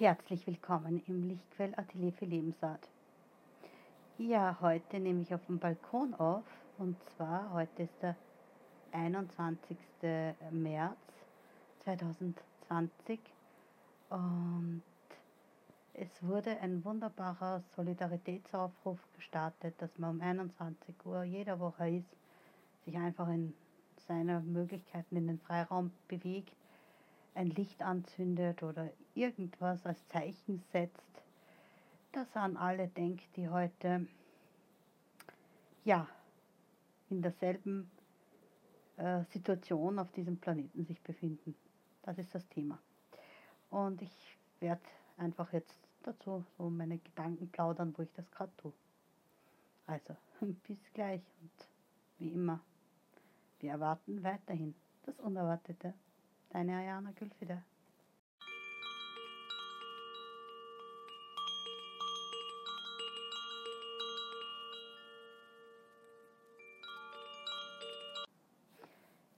Herzlich willkommen im Lichtquell Atelier für Lebensart. Ja, heute nehme ich auf dem Balkon auf und zwar heute ist der 21. März 2020 und es wurde ein wunderbarer Solidaritätsaufruf gestartet, dass man um 21 Uhr jeder Woche ist, sich einfach in seiner Möglichkeiten in den Freiraum bewegt ein Licht anzündet oder irgendwas als Zeichen setzt, dass an alle denkt, die heute ja in derselben äh, Situation auf diesem Planeten sich befinden. Das ist das Thema. Und ich werde einfach jetzt dazu so meine Gedanken plaudern, wo ich das gerade tue. Also, bis gleich und wie immer, wir erwarten weiterhin das Unerwartete. Deine Ayana Gülfide.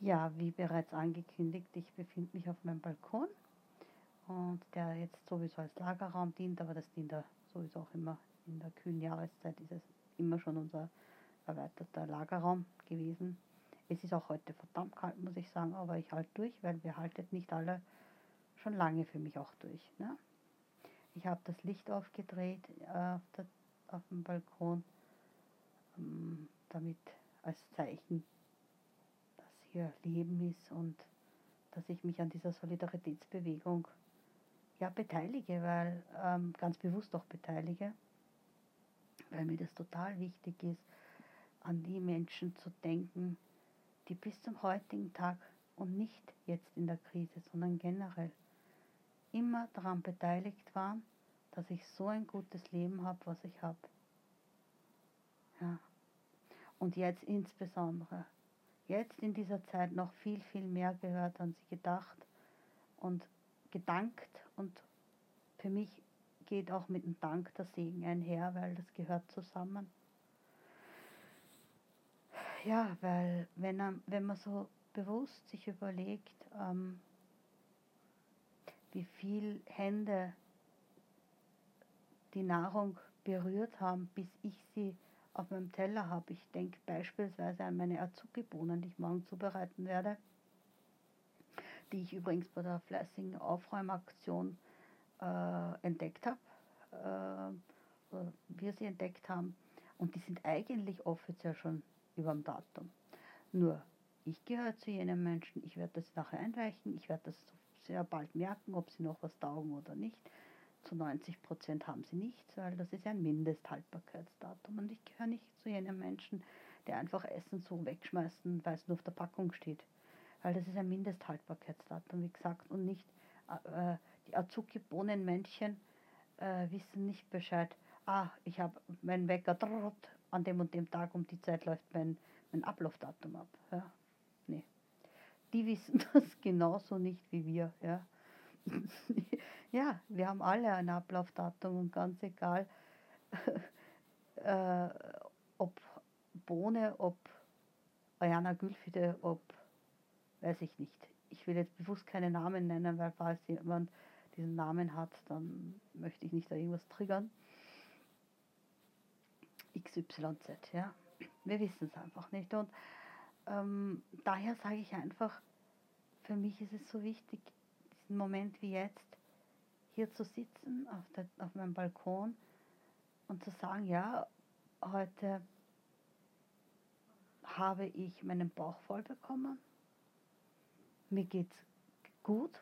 Ja, wie bereits angekündigt, ich befinde mich auf meinem Balkon und der jetzt sowieso als Lagerraum dient, aber das dient da sowieso auch immer in der kühlen Jahreszeit, ist es immer schon unser erweiterter Lagerraum gewesen. Es ist auch heute verdammt kalt, muss ich sagen, aber ich halte durch, weil wir haltet nicht alle schon lange für mich auch durch. Ne? Ich habe das Licht aufgedreht äh, auf, der, auf, dem Balkon, ähm, damit als Zeichen, dass hier Leben ist und dass ich mich an dieser Solidaritätsbewegung ja beteilige, weil ähm, ganz bewusst auch beteilige, weil mir das total wichtig ist, an die Menschen zu denken, die bis zum heutigen Tag und nicht jetzt in der Krise, sondern generell immer daran beteiligt waren, dass ich so ein gutes Leben habe, was ich habe. Ja. Und jetzt insbesondere, jetzt in dieser Zeit noch viel, viel mehr gehört an sie gedacht und gedankt und für mich geht auch mit dem Dank der Segen einher, weil das gehört zusammen ja, weil wenn, wenn man so bewusst sich überlegt, ähm, wie viel Hände die Nahrung berührt haben, bis ich sie auf meinem Teller habe. Ich denke beispielsweise an meine Azuki-Bohnen, die ich morgen zubereiten werde, die ich übrigens bei der fleißigen Aufräumaktion äh, entdeckt habe, äh, wir sie entdeckt haben. Und die sind eigentlich offiziell schon über dem Datum. Nur, ich gehöre zu jenen Menschen, ich werde das nachher einreichen, ich werde das sehr bald merken, ob sie noch was taugen oder nicht. Zu 90 Prozent haben sie nichts, weil das ist ein Mindesthaltbarkeitsdatum. Und ich gehöre nicht zu jenen Menschen, die einfach Essen so wegschmeißen, weil es nur auf der Packung steht. Weil das ist ein Mindesthaltbarkeitsdatum, wie gesagt, und nicht äh, äh die Azuki-Bohnenmännchen äh, wissen nicht Bescheid. Ah, ich habe meinen Wecker an dem und dem Tag um die Zeit läuft mein, mein Ablaufdatum ab. Ja. Nee. Die wissen das genauso nicht wie wir. Ja. ja, wir haben alle ein Ablaufdatum und ganz egal, äh, ob Bohne, ob Ayana Gülfide, ob, weiß ich nicht. Ich will jetzt bewusst keine Namen nennen, weil falls jemand diesen Namen hat, dann möchte ich nicht da irgendwas triggern. XYZ. Ja? Wir wissen es einfach nicht. Und ähm, daher sage ich einfach, für mich ist es so wichtig, diesen Moment wie jetzt hier zu sitzen auf, der, auf meinem Balkon und zu sagen, ja, heute habe ich meinen Bauch voll bekommen. Mir geht's gut,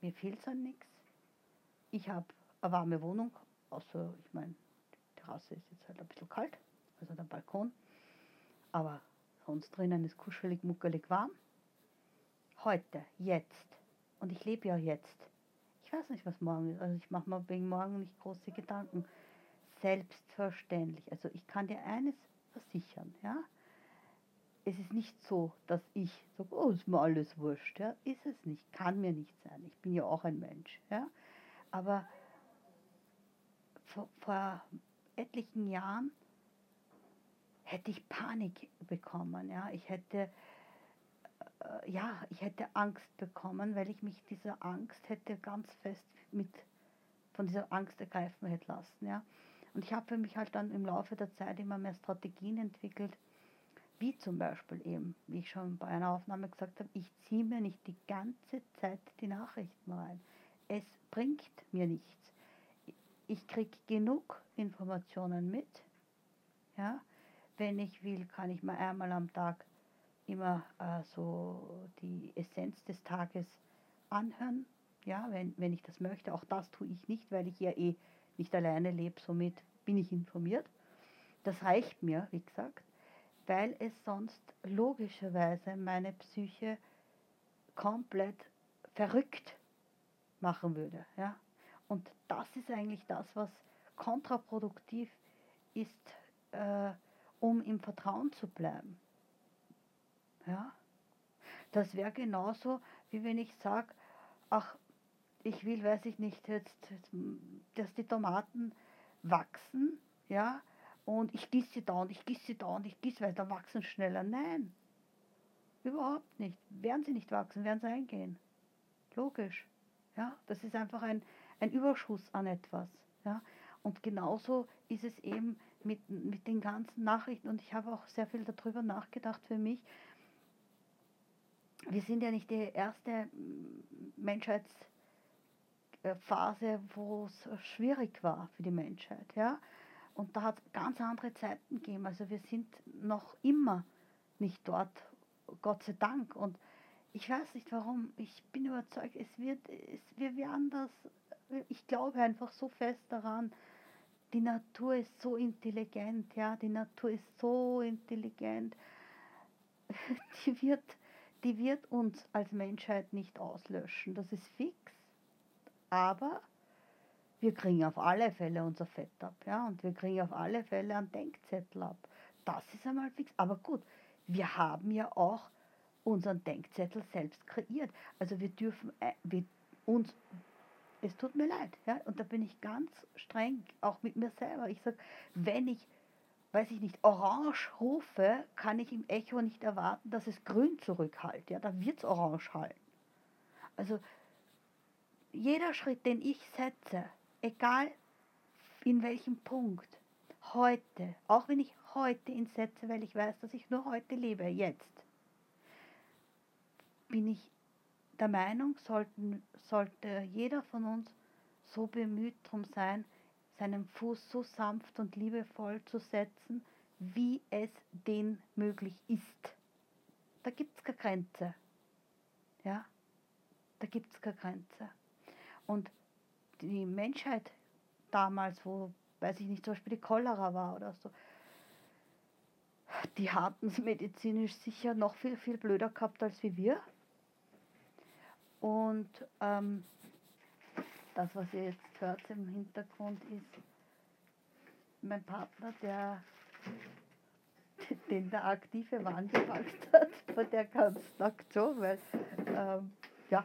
mir fehlt an nichts. Ich habe eine warme Wohnung, außer ich meine, Terrasse ist jetzt halt ein bisschen kalt, also der Balkon. Aber sonst drinnen ist kuschelig, muckelig warm. Heute, jetzt. Und ich lebe ja jetzt. Ich weiß nicht, was morgen ist. Also ich mache mir wegen morgen nicht große Gedanken. Selbstverständlich. Also ich kann dir eines versichern, ja. Es ist nicht so, dass ich sage, oh, ist mir alles wurscht, ja. Ist es nicht. Kann mir nicht sein. Ich bin ja auch ein Mensch, ja. Aber vor, vor etlichen Jahren hätte ich Panik bekommen. Ja? Ich hätte äh, ja, ich hätte Angst bekommen, weil ich mich dieser Angst hätte ganz fest mit von dieser Angst ergreifen hätte lassen. Ja? Und ich habe für mich halt dann im Laufe der Zeit immer mehr Strategien entwickelt, wie zum Beispiel eben, wie ich schon bei einer Aufnahme gesagt habe, ich ziehe mir nicht die ganze Zeit die Nachrichten rein. Es bringt mir nichts. Ich kriege genug Informationen mit. Ja? Wenn ich will, kann ich mir einmal am Tag immer äh, so die Essenz des Tages anhören. Ja, wenn, wenn ich das möchte. Auch das tue ich nicht, weil ich ja eh nicht alleine lebe, somit bin ich informiert. Das reicht mir, wie gesagt weil es sonst logischerweise meine Psyche komplett verrückt machen würde. Ja? Und das ist eigentlich das, was kontraproduktiv ist, äh, um im Vertrauen zu bleiben. Ja? Das wäre genauso, wie wenn ich sage, ach, ich will, weiß ich nicht, jetzt, dass die Tomaten wachsen, ja, und ich gieße sie da und ich gieße sie da und ich gieße, weil dann wachsen schneller. Nein, überhaupt nicht. Werden sie nicht wachsen, werden sie eingehen. Logisch. Ja, das ist einfach ein, ein Überschuss an etwas. Ja, und genauso ist es eben mit, mit den ganzen Nachrichten und ich habe auch sehr viel darüber nachgedacht für mich. Wir sind ja nicht die erste Menschheitsphase, wo es schwierig war für die Menschheit. Ja? Und da hat es ganz andere Zeiten gegeben. Also wir sind noch immer nicht dort, Gott sei Dank. Und ich weiß nicht warum. Ich bin überzeugt, es wird, es, wir werden das, ich glaube einfach so fest daran, die Natur ist so intelligent, ja, die Natur ist so intelligent. Die wird, die wird uns als Menschheit nicht auslöschen, das ist fix. Aber wir kriegen auf alle Fälle unser Fett ab, ja, und wir kriegen auf alle Fälle einen Denkzettel ab. Das ist einmal fix. Aber gut, wir haben ja auch unseren Denkzettel selbst kreiert. Also wir dürfen äh, wir uns, es tut mir leid, ja, und da bin ich ganz streng, auch mit mir selber. Ich sage, wenn ich, weiß ich nicht, orange rufe, kann ich im Echo nicht erwarten, dass es grün zurückhallt. Ja, da wird es orange halten. Also jeder Schritt, den ich setze, egal in welchem Punkt, heute, auch wenn ich heute ihn setze, weil ich weiß, dass ich nur heute lebe, jetzt, bin ich der Meinung, sollten, sollte jeder von uns so bemüht darum sein, seinen Fuß so sanft und liebevoll zu setzen, wie es denn möglich ist. Da gibt es keine Grenze. Ja, da gibt es keine Grenze. Und die Menschheit damals, wo, weiß ich nicht, zum Beispiel die Cholera war oder so, die hatten es medizinisch sicher noch viel, viel blöder gehabt als wie wir. Und ähm, das, was ihr jetzt hört im Hintergrund, ist mein Partner, der den der aktive Wandel gemacht hat von der ganzen Aktion, weil ähm, ja,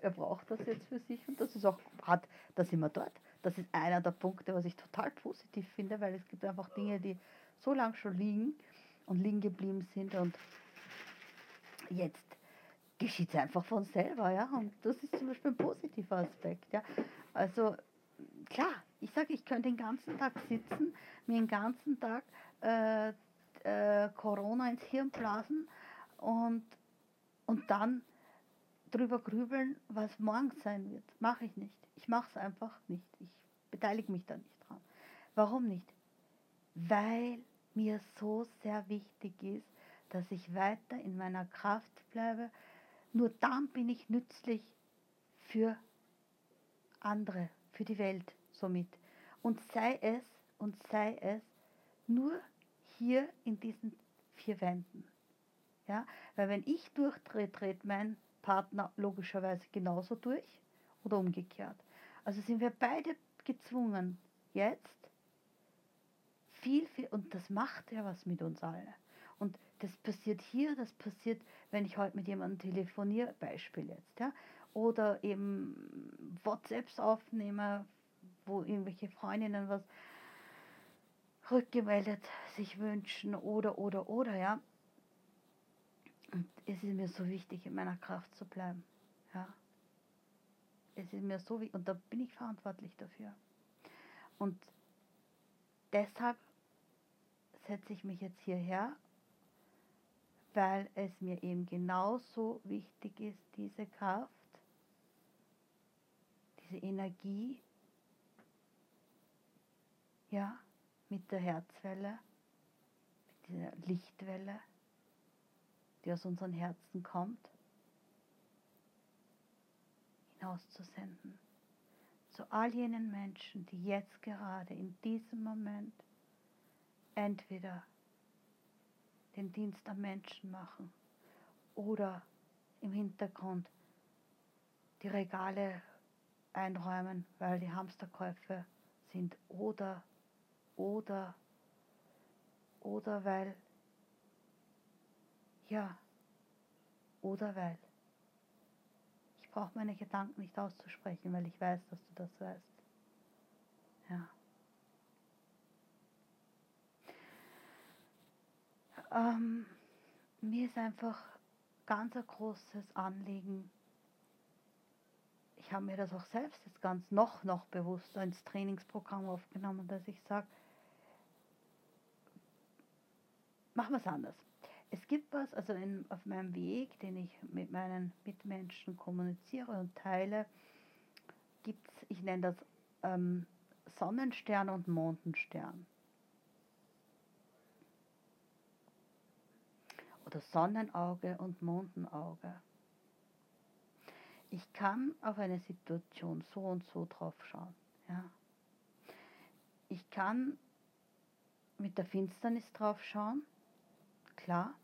er braucht das jetzt für sich und das ist auch, hat, da sind wir dort. Das ist einer der Punkte, was ich total positiv finde, weil es gibt einfach Dinge, die so lange schon liegen und liegen geblieben sind und jetzt geschieht es einfach von selber, ja. Und das ist zum Beispiel ein positiver Aspekt, ja. Also klar, ich sage, ich könnte den ganzen Tag sitzen, mir den ganzen Tag äh, äh, Corona ins Hirn blasen und, und dann drüber grübeln, was morgen sein wird. Mache ich nicht. Ich mache es einfach nicht. Ich beteilige mich da nicht dran. Warum nicht? Weil mir so sehr wichtig ist, dass ich weiter in meiner Kraft bleibe. Nur dann bin ich nützlich für andere, für die Welt somit. Und sei es, und sei es nur hier in diesen vier Wänden. Ja, weil wenn ich durchdrehe, dreht mein Partner logischerweise genauso durch oder umgekehrt. Also sind wir beide gezwungen, jetzt viel, viel, und das macht ja was mit uns alle. Und das passiert hier, das passiert, wenn ich heute mit jemandem telefoniere, Beispiel jetzt, ja, oder eben WhatsApps aufnehme, wo irgendwelche Freundinnen was rückgemeldet sich wünschen oder, oder, oder, ja. Und es ist mir so wichtig, in meiner Kraft zu bleiben. Ja. es ist mir so wie, und da bin ich verantwortlich dafür. Und deshalb setze ich mich jetzt hierher, weil es mir eben genauso wichtig ist, diese Kraft, diese Energie, ja, mit der Herzwelle, mit dieser Lichtwelle, die aus unseren Herzen kommt, hinauszusenden. Zu all jenen Menschen, die jetzt gerade in diesem Moment entweder den Dienst am Menschen machen oder im Hintergrund die Regale einräumen, weil die Hamsterkäufe sind oder oder oder weil ja oder weil ich brauche meine Gedanken nicht auszusprechen, weil ich weiß, dass du das weißt. Ähm, mir ist einfach ganz ein großes Anliegen. Ich habe mir das auch selbst jetzt ganz noch, noch bewusster ins Trainingsprogramm aufgenommen, dass ich sage, machen wir es anders. Es gibt was, also in, auf meinem Weg, den ich mit meinen Mitmenschen kommuniziere und teile, gibt es, ich nenne das ähm, Sonnenstern und Mondenstern. Oder Sonnenauge und Mondenauge. Ich kann auf eine Situation so und so drauf schauen. Ja. Ich kann mit der Finsternis drauf schauen, klar.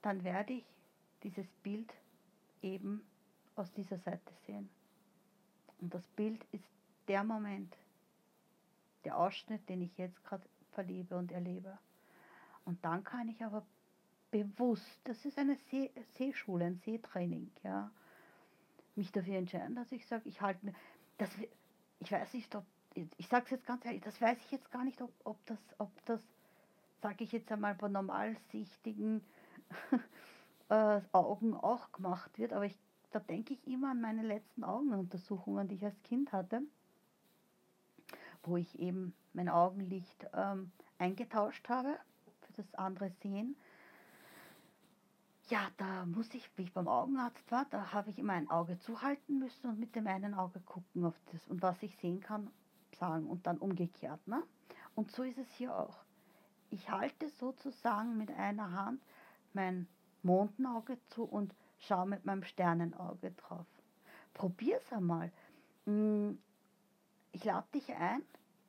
Dann werde ich dieses Bild eben aus dieser Seite sehen. Und das Bild ist der Moment, der Ausschnitt, den ich jetzt gerade verliebe und erlebe. Und dann kann ich aber bewusst, das ist eine See, Seeschule, ein Seetraining, ja, mich dafür entscheiden, dass ich sage, ich halte mir, das, ich weiß nicht, ob, ich sage es jetzt ganz ehrlich, das weiß ich jetzt gar nicht, ob, ob das, ob das, sage ich jetzt einmal, bei normalsichtigen äh, Augen auch gemacht wird, aber ich, da denke ich immer an meine letzten Augenuntersuchungen, die ich als Kind hatte, wo ich eben mein Augenlicht ähm, eingetauscht habe für das andere Sehen. Ja, da muss ich, wie ich beim Augenarzt war, da habe ich immer ein Auge zuhalten müssen und mit dem einen Auge gucken auf das und was ich sehen kann, sagen und dann umgekehrt. Ne? Und so ist es hier auch. Ich halte sozusagen mit einer Hand mein Mondenauge zu und schaue mit meinem Sternenauge drauf. Probier es einmal. Hm, ich lade dich ein,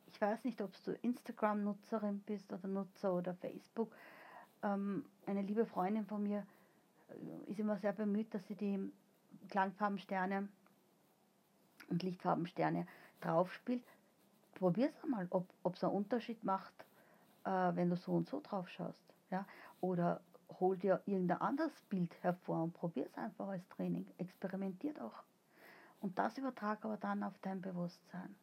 ich weiß nicht, ob du Instagram-Nutzerin bist oder Nutzer oder Facebook. Ähm, eine liebe Freundin von mir äh, ist immer sehr bemüht, dass sie die Klangfarbensterne und Lichtfarbensterne draufspielt. Probier es einmal, ob es einen Unterschied macht, äh, wenn du so und so drauf schaust. Ja? Oder hol dir irgendein anderes Bild hervor und probier es einfach als Training. Experimentiert auch. Und das übertrag aber dann auf dein Bewusstsein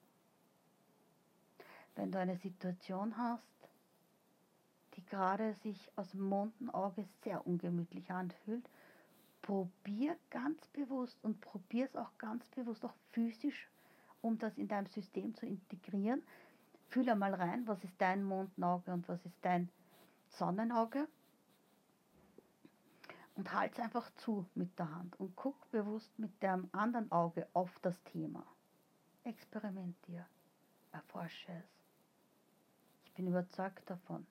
wenn du eine Situation hast, die gerade sich aus dem Mondenauge sehr ungemütlich anfühlt, probier ganz bewusst und probier es auch ganz bewusst, auch physisch, um das in deinem System zu integrieren. Fühl einmal rein, was ist dein Mondenauge und was ist dein Sonnenauge. Und halt einfach zu mit der Hand und guck bewusst mit dem anderen Auge auf das Thema. Experimentier, erforsche es bin überzeugt davon.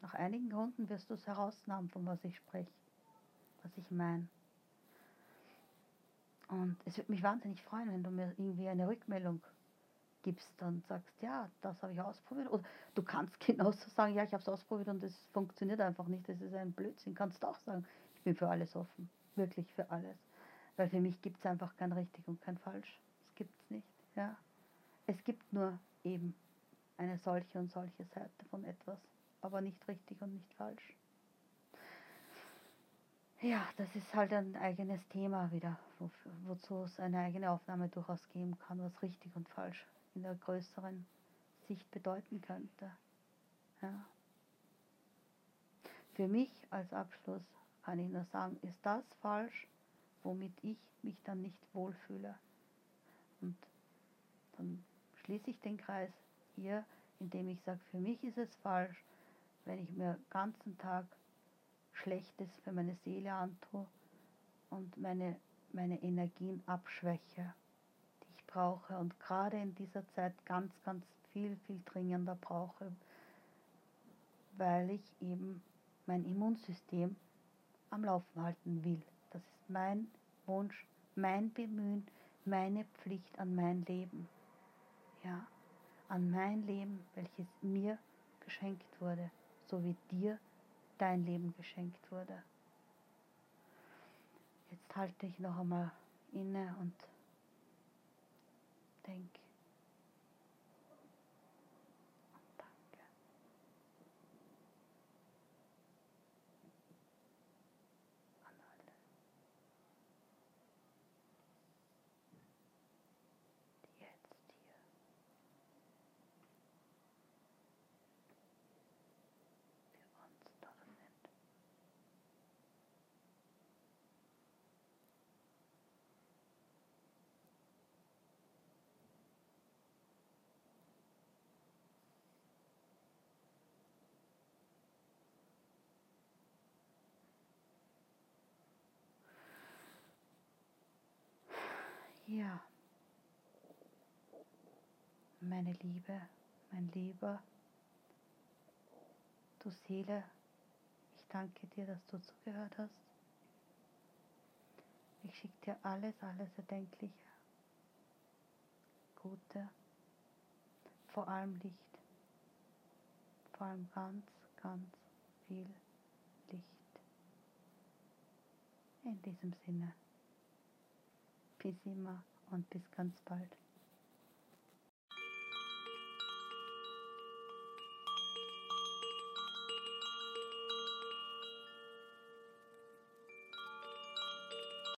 Nach einigen Runden wirst du es herausnahmen, von was ich spreche, was ich meine. Und es würde mich wahnsinnig freuen, wenn du mir irgendwie eine Rückmeldung gibst und sagst, ja, das habe ich ausprobiert. Oder du kannst genauso sagen, ja, ich habe es ausprobiert und es funktioniert einfach nicht. Das ist ein Blödsinn. Kannst du auch sagen, ich bin für alles offen. Wirklich für alles. Weil für mich gibt es einfach kein richtig und kein falsch. Es gibt es nicht. Ja. Es gibt nur eben eine solche und solche Seite von etwas, aber nicht richtig und nicht falsch. Ja, das ist halt ein eigenes Thema wieder, wo, wozu es eine eigene Aufnahme durchaus geben kann, was richtig und falsch in der größeren Sicht bedeuten könnte. Ja. Für mich als Abschluss kann ich nur sagen, ist das falsch, womit ich mich dann nicht wohlfühle. Und dann schließe ich den Kreis hier, indem ich sage, für mich ist es falsch, wenn ich mir den ganzen Tag Schlechtes für meine Seele antue und meine, meine Energien abschwäche, die ich brauche und gerade in dieser Zeit ganz, ganz viel, viel dringender brauche, weil ich eben mein Immunsystem am Laufen halten will. Das ist mein Wunsch, mein Bemühen, meine Pflicht an mein Leben. Ja, an mein Leben, welches mir geschenkt wurde, so wie dir dein Leben geschenkt wurde. Jetzt halte ich noch einmal inne und denke, Ja, meine Liebe, mein Lieber, du Seele, ich danke dir, dass du zugehört hast. Ich schicke dir alles, alles Erdenkliche, Gute, vor allem Licht, vor allem ganz, ganz viel Licht. In diesem Sinne. Immer und bis ganz bald.